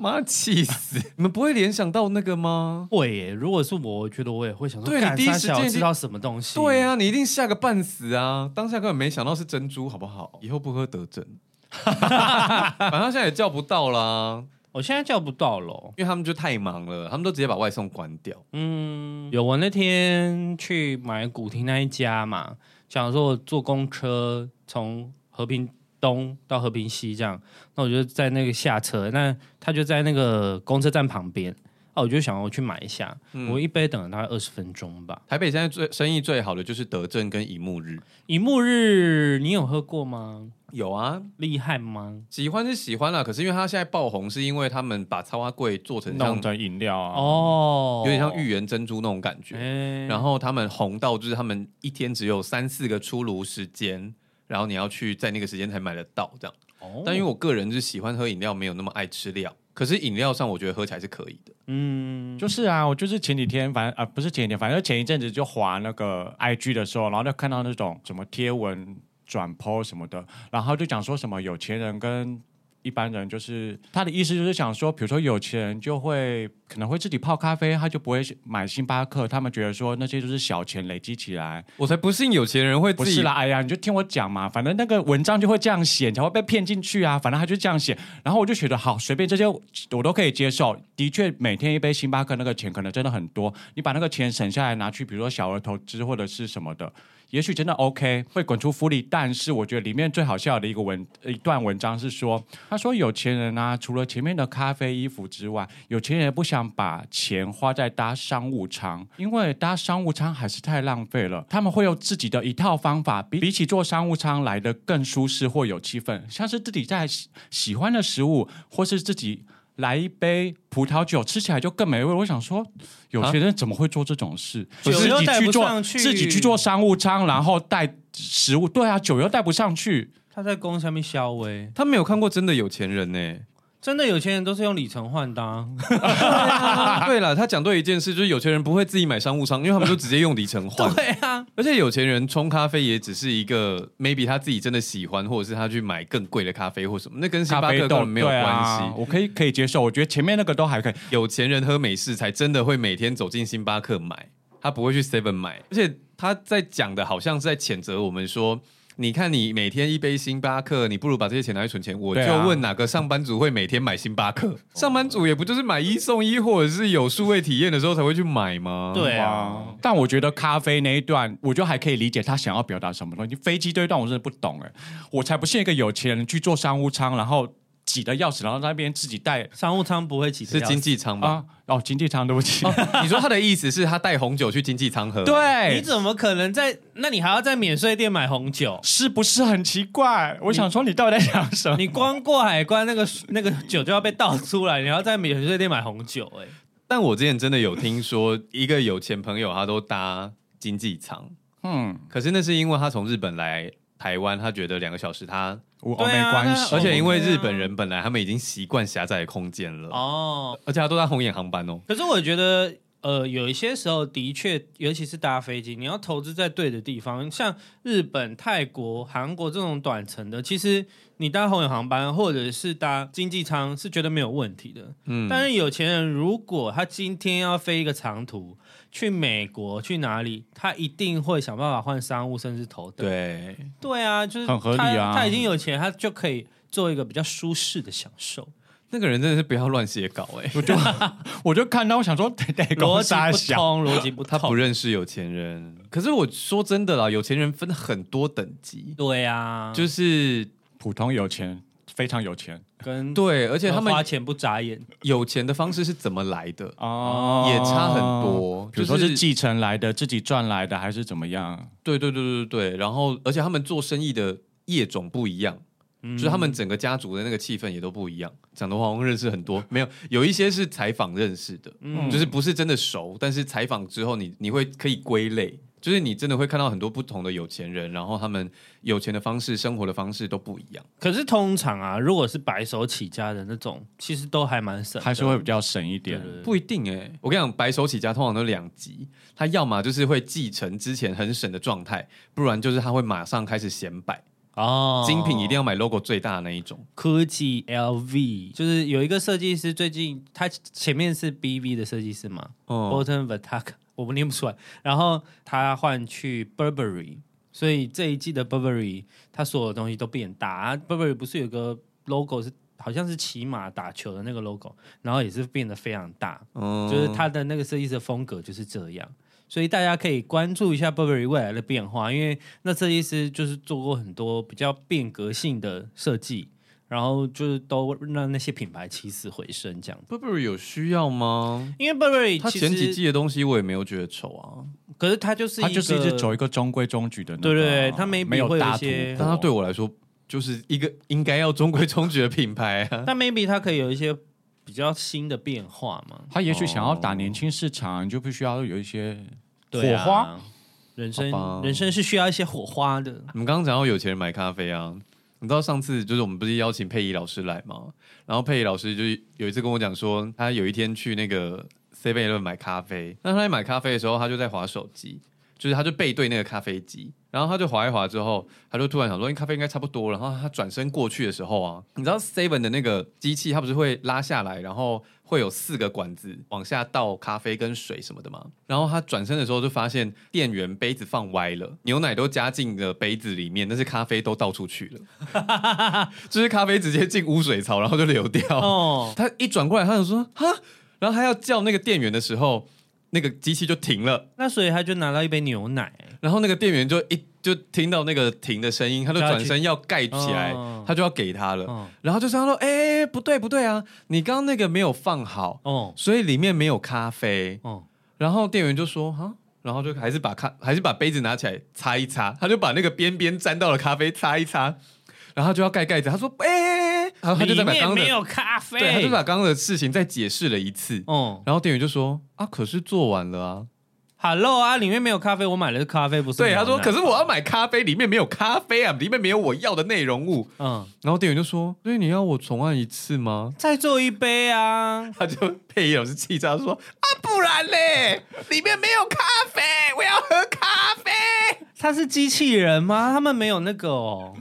妈气死！你们不会联想到那个吗？
会耶，如果是我，我觉得我也会想说。
对，你第一时间
知道什么东西？
对啊，你一定吓个半死啊！当下根本没想到是珍珠，好不好？以后不喝得珍。反正现在也叫不到啦，
我现在叫不到了，
因为他们就太忙了，他们都直接把外送关掉。
嗯，有我那天去买古亭那一家嘛，想说我坐公车从和平。东到和平西这样，那我就在那个下车，那他就在那个公车站旁边，哦，我就想要去买一下，嗯、我一杯等了大概二十分钟吧。
台北现在最生意最好的就是德政跟乙木日，
乙木日你有喝过吗？
有啊，
厉害吗？
喜欢是喜欢啦，可是因为他现在爆红，是因为他们把超花贵做成像
饮料啊，
哦，
有点像芋圆珍珠那种感觉，
欸、
然后他们红到就是他们一天只有三四个出炉时间。然后你要去在那个时间才买得到这样，哦、但因为我个人是喜欢喝饮料，没有那么爱吃料。可是饮料上，我觉得喝起来是可以的。
嗯，
就是啊，我就是前几天，反正啊不是前几天，反正前一阵子就滑那个 IG 的时候，然后就看到那种什么贴文转 po 什么的，然后就讲说什么有钱人跟。一般人就是他的意思，就是想说，比如说有钱人就会可能会自己泡咖啡，他就不会买星巴克。他们觉得说那些就是小钱累积起来。
我才不信有钱人会自己。
不是啦，哎呀，你就听我讲嘛，反正那个文章就会这样写，你才会被骗进去啊。反正他就这样写，然后我就觉得好，随便这些我都可以接受。的确，每天一杯星巴克那个钱可能真的很多，你把那个钱省下来拿去，比如说小额投资或者是什么的。也许真的 OK 会滚出福利，但是我觉得里面最好笑的一个文一段文章是说，他说有钱人啊，除了前面的咖啡、衣服之外，有钱人也不想把钱花在搭商务舱，因为搭商务舱还是太浪费了。他们会有自己的一套方法，比比起坐商务舱来的更舒适或有气氛，像是自己在喜喜欢的食物，或是自己。来一杯葡萄酒，吃起来就更美味。我想说，有些人怎么会做这种事？
酒又带不上
去，自己去做商务舱，然后带食物。对啊，酒又带不上去。
他在公上面消威，
他没有看过真的有钱人呢。
真的有钱人都是用里程换的。
对了，他讲对一件事，就是有钱人不会自己买商务舱，因为他们就直接用里程换。
对啊，
而且有钱人冲咖啡也只是一个 maybe 他自己真的喜欢，或者是他去买更贵的咖啡或什么，那跟星巴克根本没有关系。
啊、我可以可以接受，我觉得前面那个都还可以。
有钱人喝美式才真的会每天走进星巴克买，他不会去 Seven 买。而且他在讲的好像是在谴责我们说。你看，你每天一杯星巴克，你不如把这些钱拿去存钱。我就问哪个上班族会每天买星巴克？上班族也不就是买一送一，或者是有数位体验的时候才会去买吗？
对啊。
但我觉得咖啡那一段，我就还可以理解他想要表达什么东西。飞机这一段我真的不懂哎，我才不信一个有钱人去做商务舱，然后。挤的要死，然后在那边自己带
商务舱不会挤，
是经济舱吧？
啊、哦，经济舱，对不起。哦、
你说他的意思是他带红酒去经济舱喝？
对，
你怎么可能在？那你还要在免税店买红酒？
是不是很奇怪？我想说，你到底在想什么？
你光过海关，那个那个酒就要被倒出来，你要在免税店买红酒？哎，
但我之前真的有听说，一个有钱朋友他都搭经济舱，嗯，可是那是因为他从日本来台湾，他觉得两个小时他。
我没关系，
而且因为日本人本来他们已经习惯狭窄的空间了哦，而且他都在红眼航班哦。
可是我觉得，呃，有一些时候的确，尤其是搭飞机，你要投资在对的地方，像日本、泰国、韩国这种短程的，其实你搭红眼航班或者是搭经济舱是绝对没有问题的。嗯，但是有钱人如果他今天要飞一个长途。去美国去哪里，他一定会想办法换商务，甚至头等。
对，
对啊，就是
很合理啊。
他已经有钱，他就可以做一个比较舒适的享受。
那个人真的是不要乱写稿哎、欸！
我就 我就看到，我想说，逻辑
不通，逻辑不通。
他不认识有钱人，可是我说真的啦，有钱人分很多等级。
对啊，
就是
普通有钱。非常有钱，
跟
对，而且他们
花钱不眨眼，
有钱的方式是怎么来的哦，也差很多。
比如说是继承来的，自己赚来的，还是怎么样？
对对对对对对。然后，而且他们做生意的业种不一样，嗯、就是他们整个家族的那个气氛也都不一样。讲的话，我认识很多，没有有一些是采访认识的，嗯、就是不是真的熟，但是采访之后你，你你会可以归类。就是你真的会看到很多不同的有钱人，然后他们有钱的方式、生活的方式都不一样。
可是通常啊，如果是白手起家的那种，其实都还蛮省，
还是会比较省一点。
不一定哎、欸，我跟你讲，白手起家通常都两极，他要么就是会继承之前很省的状态，不然就是他会马上开始显摆哦，精品一定要买 logo 最大的那一种。
科技 LV 就是有一个设计师，最近他前面是 BV 的设计师嘛，哦 Boton Vertak 我不念不出来，然后他换去 Burberry，所以这一季的 Burberry，他所有的东西都变大。啊、Burberry 不是有个 logo 是好像是骑马打球的那个 logo，然后也是变得非常大，嗯、就是他的那个设计师的风格就是这样。所以大家可以关注一下 Burberry 未来的变化，因为那设计师就是做过很多比较变革性的设计。然后就是都让那些品牌起死回生这样子。
Burberry 有需要吗？
因为 Burberry
它前几季的东西我也没有觉得丑啊。
可是它就是它
就是一直走一个中规中矩的、那个，对
对对，它没没有大图，
但它对我来说就是一个应该要中规中矩的品牌啊。
但 maybe 它可以有一些比较新的变化嘛？
他也许想要打年轻市场，你就必须要有一些火花。啊、
人生人生是需要一些火花的。
我们刚刚讲到有钱人买咖啡啊。你知道上次就是我们不是邀请佩仪老师来吗？然后佩仪老师就有一次跟我讲说，他有一天去那个 Seven Eleven 买咖啡，那他在买咖啡的时候，他就在划手机，就是他就背对那个咖啡机，然后他就滑一滑之后，他就突然想说，因为咖啡应该差不多了，然后他转身过去的时候啊，你知道 Seven 的那个机器，它不是会拉下来，然后。会有四个管子往下倒咖啡跟水什么的嘛？然后他转身的时候就发现店员杯子放歪了，牛奶都加进了杯子里面，但是咖啡都倒出去了，就是咖啡直接进污水槽，然后就流掉。哦，他一转过来，他就说哈，然后他要叫那个店员的时候，那个机器就停了。
那所以他就拿到一杯牛奶，
然后那个店员就一。就听到那个停的声音，他就转身要盖起来，他就要给他了。然后就说：“哎、欸，不对不对啊，你刚刚那个没有放好，所以里面没有咖啡。”然后店员就说：“哈。”然后就还是把咖还是把杯子拿起来擦一擦，他就把那个边边沾到了咖啡擦一擦，然后就要盖盖子。他说：“哎、欸，然后他就在把刚
没有咖啡，
对，他就把刚刚的事情再解释了一次。嗯然后店员就说：“啊，可是做完了啊。”
Hello 啊，里面没有咖啡，我买的是咖啡，不是？
对，他说，可是我要买咖啡，里面没有咖啡啊，里面没有我要的内容物。嗯，然后店员就说：“所以你要我重按一次吗？
再做一杯啊？”
他就配音老师气炸说：“啊，不然嘞，里面没有咖啡，我要喝咖啡。”
他是机器人吗？他们没有那个哦，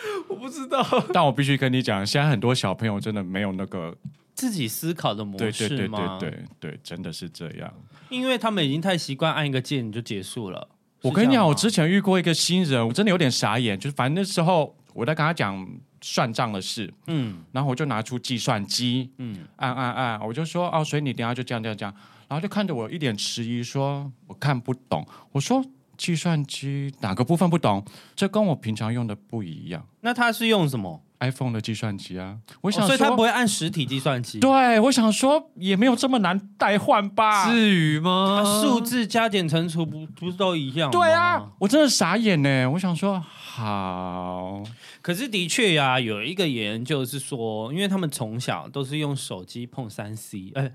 我不知道。
但我必须跟你讲，现在很多小朋友真的没有那个。
自己思考的模式吗？
对对对对对，对，真的是这样。
因为他们已经太习惯按一个键就结束了。
我跟你讲，我之前遇过一个新人，我真的有点傻眼。就是反正那时候我在跟他讲算账的事，嗯，然后我就拿出计算机，嗯，按按按，我就说哦，所以你等下就这样这样这样，然后就看着我一脸迟疑，说我看不懂。我说计算机哪个部分不懂？这跟我平常用的不一样。
那他是用什么
？iPhone 的计算机啊，我想说，
哦，所以他不会按实体计算机。
对，我想说也没有这么难代换吧？
至于吗？
数字加减乘除不不是都一样吗？
对啊，我真的傻眼呢。我想说好，
可是的确呀，啊，有一个研究是说，因为他们从小都是用手机碰三 C，哎，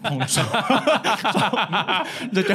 碰手，这个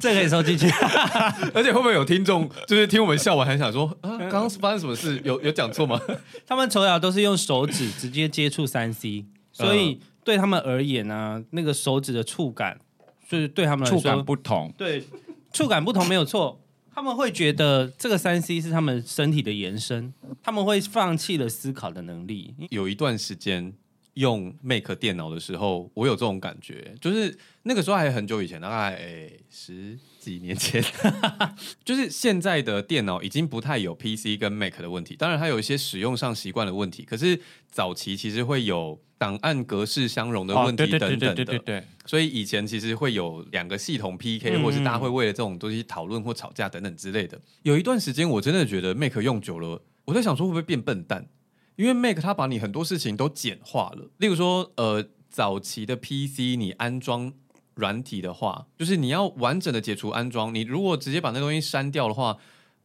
这可以收进去。
而且会不会有听众就是听我们笑完还想说啊，刚刚是发生什么？事有有讲错吗？
他们从小都是用手指直接接触三 C，所以对他们而言呢、啊，那个手指的触感，就是对他们来说
触感不同。
对，触感不同没有错。他们会觉得这个三 C 是他们身体的延伸，他们会放弃了思考的能力。
有一段时间用 Make 电脑的时候，我有这种感觉，就是那个时候还很久以前，大概十。几年前，就是现在的电脑已经不太有 PC 跟 Mac 的问题，当然它有一些使用上习惯的问题。可是早期其实会有档案格式相容的问题等等的，所以以前其实会有两个系统 PK，或是大家会为了这种东西讨论或吵架等等之类的。有一段时间我真的觉得 Mac 用久了，我在想说会不会变笨蛋？因为 Mac 它把你很多事情都简化了，例如说呃早期的 PC 你安装。软体的话，就是你要完整的解除安装。你如果直接把那东西删掉的话，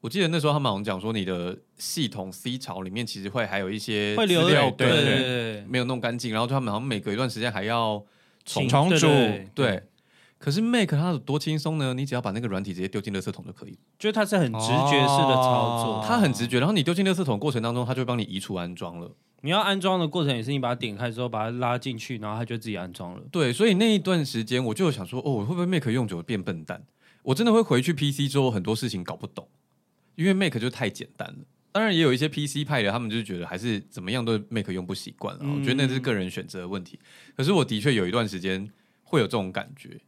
我记得那时候他们好像讲说，你的系统 C 槽里面其实会还有一些
会留
对
对对对，
没有弄干净，然后他们好像每隔一段时间还要
重重组，
对。可是 Mac 它有多轻松呢？你只要把那个软体直接丢进垃圾桶就可以。
就是它是很直觉式的操作，
哦、它很直觉。然后你丢进垃圾桶过程当中，它就会帮你移除安装了。
你要安装的过程也是你把它点开之后，把它拉进去，然后它就自己安装了。
对，所以那一段时间我就想说，哦，会不会 Make 用久了变笨蛋？我真的会回去 PC 之后很多事情搞不懂，因为 Mac 就太简单了。当然也有一些 PC 派的，他们就觉得还是怎么样都 Make 用不习惯了。嗯、我觉得那是个人选择的问题。可是我的确有一段时间会有这种感觉。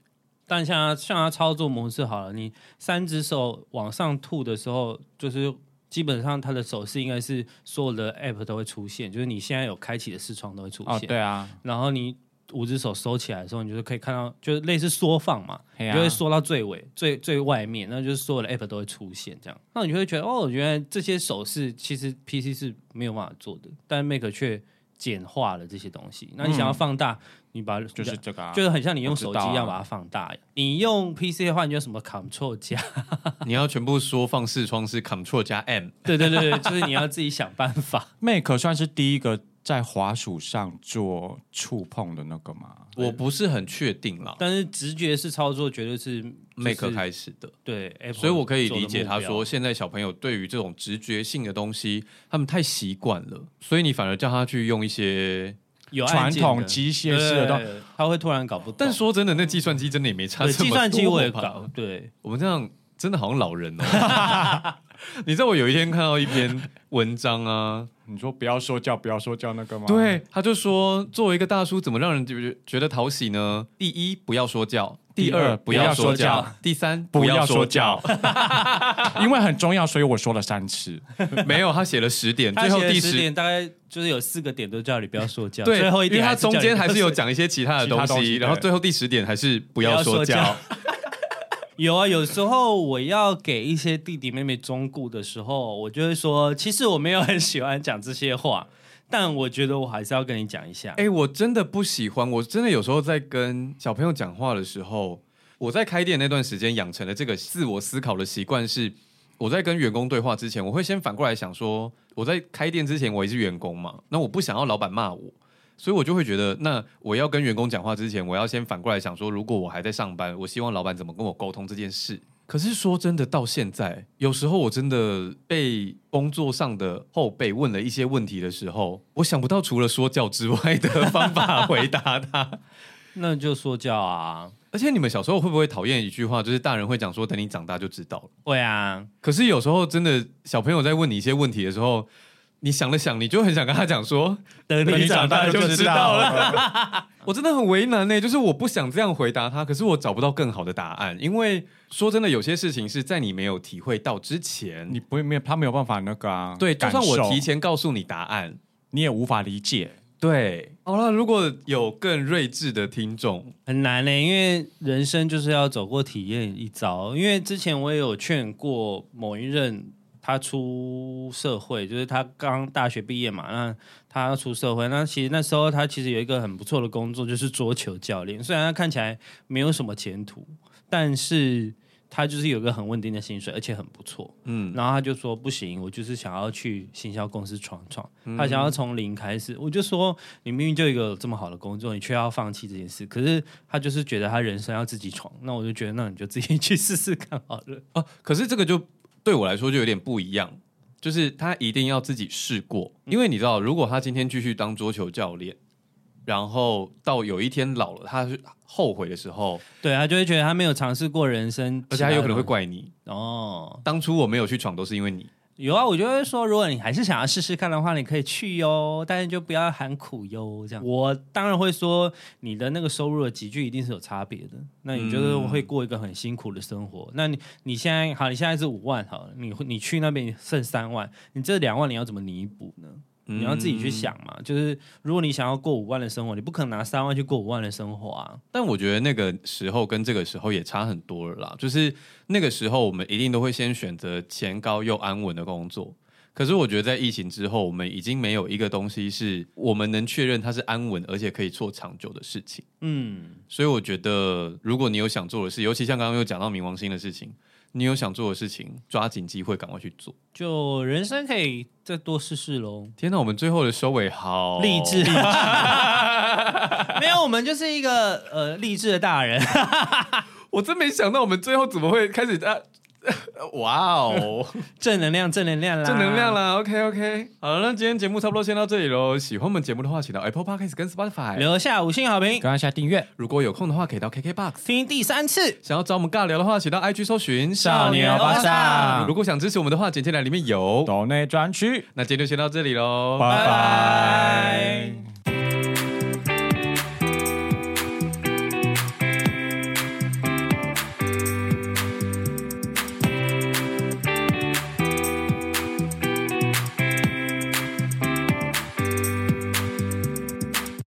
但像它像它操作模式好了，你三只手往上吐的时候，就是基本上它的手势应该是所有的 App 都会出现，就是你现在有开启的视窗都会出现。
哦，对啊。
然后你五只手收起来的时候，你就是可以看到，就是类似缩放嘛，啊、就会缩到最尾、最最外面，那就是所有的 App 都会出现这样。那你就会觉得，哦，原来这些手势其实 PC 是没有办法做的，但 Mac 却简化了这些东西。那你想要放大？嗯你把
就是这个、啊，
就是很像你用手机一样把它放大。啊、你用 PC 的话，你就什么 Ctrl 加，
你要全部缩放视窗是 Ctrl 加 M。
对对对，就是你要自己想办法。
Mac 算是第一个在滑鼠上做触碰的那个吗？
我不是很确定啦，
但是直觉式操作绝对是
Mac 开始的。
对，
所以我可以理解他说，现在小朋友对于这种直觉性的东西，他们太习惯了，所以你反而叫他去用一些。
有
传统机械式的，
他会突然搞不懂。
但说真的，那计算机真的也没差这么多。
计算机我也搞，对
我们这样真的好像老人哦。你知道我有一天看到一篇文章啊，
你说不要说教，不要说教那个吗？
对，他就说作为一个大叔，怎么让人觉觉得讨喜呢？第一，不要说教。第二，不要说教；第三，不要说教，
因为很重要，所以我说了三次。
没有，他写了十点，最后第十点
大概就是有四个点都叫你不要说教。
对，
最后一点，
因为他中间还是有讲一些其他的东西，然后最后第十点还是不要说教。
有啊，有时候我要给一些弟弟妹妹忠告的时候，我就会说，其实我没有很喜欢讲这些话。但我觉得我还是要跟你讲一下。
哎、我真的不喜欢，我真的有时候在跟小朋友讲话的时候，我在开店那段时间养成了这个自我思考的习惯，是我在跟员工对话之前，我会先反过来想说，我在开店之前我也是员工嘛，那我不想要老板骂我，所以我就会觉得，那我要跟员工讲话之前，我要先反过来想说，如果我还在上班，我希望老板怎么跟我沟通这件事。可是说真的，到现在，有时候我真的被工作上的后辈问了一些问题的时候，我想不到除了说教之外的方法回答他。
那就说教啊！
而且你们小时候会不会讨厌一句话，就是大人会讲说，等你长大就知道了。
会啊。
可是有时候真的小朋友在问你一些问题的时候，你想了想，你就很想跟他讲说，
等你长大就知道了。
我真的很为难呢，就是我不想这样回答他，可是我找不到更好的答案，因为说真的，有些事情是在你没有体会到之前，
你不会没有他没有办法那个啊。
对，就算我提前告诉你答案，
你也无法理解。
对，好了，如果有更睿智的听众，
很难呢，因为人生就是要走过体验一遭。因为之前我也有劝过某一任。他出社会，就是他刚大学毕业嘛，那他要出社会，那其实那时候他其实有一个很不错的工作，就是桌球教练。虽然他看起来没有什么前途，但是他就是有一个很稳定的薪水，而且很不错。嗯，然后他就说不行，我就是想要去行销公司闯闯，他想要从零开始。我就说你明明就有一个这么好的工作，你却要放弃这件事。可是他就是觉得他人生要自己闯，那我就觉得那你就自己 去试试看好了。
哦，可是这个就。对我来说就有点不一样，就是他一定要自己试过，因为你知道，如果他今天继续当桌球教练，然后到有一天老了，他后悔的时候，
对，他就会觉得他没有尝试过人生，
而且他有可能会怪你。
哦，
当初我没有去闯，都是因为你。
有啊，我就会说，如果你还是想要试试看的话，你可以去哟，但是就不要喊苦哟。这样，我当然会说，你的那个收入的集聚一定是有差别的。那你就是会过一个很辛苦的生活。嗯、那你你现在好，你现在是五万好了，你你去那边剩三万，你这两万你要怎么弥补呢？你要自己去想嘛，就是如果你想要过五万的生活，你不可能拿三万去过五万的生活啊。
但我觉得那个时候跟这个时候也差很多了啦。就是那个时候我们一定都会先选择钱高又安稳的工作。可是我觉得在疫情之后，我们已经没有一个东西是我们能确认它是安稳而且可以做长久的事情。嗯，所以我觉得如果你有想做的事，尤其像刚刚又讲到冥王星的事情。你有想做的事情，抓紧机会赶快去做。
就人生可以再多试试喽。
天哪，我们最后的收尾好
励志，励志。没有，我们就是一个呃励志的大人。
我真没想到，我们最后怎么会开始啊？哇哦，
正能量，正能量啦，
正能量啦。OK OK，好了，那今天节目差不多先到这里喽。喜欢我们节目的话，请到 Apple Podcast 跟 Spotify
留下五星好评，
赶快下订阅。
如果有空的话，可以到 KKBOX
听第三次。
想要找我们尬聊的话，请到 IG 搜寻
少年欧巴桑。
如果想支持我们的话，简介栏里面有
岛内专区。
那今天就先到这里喽，
拜拜。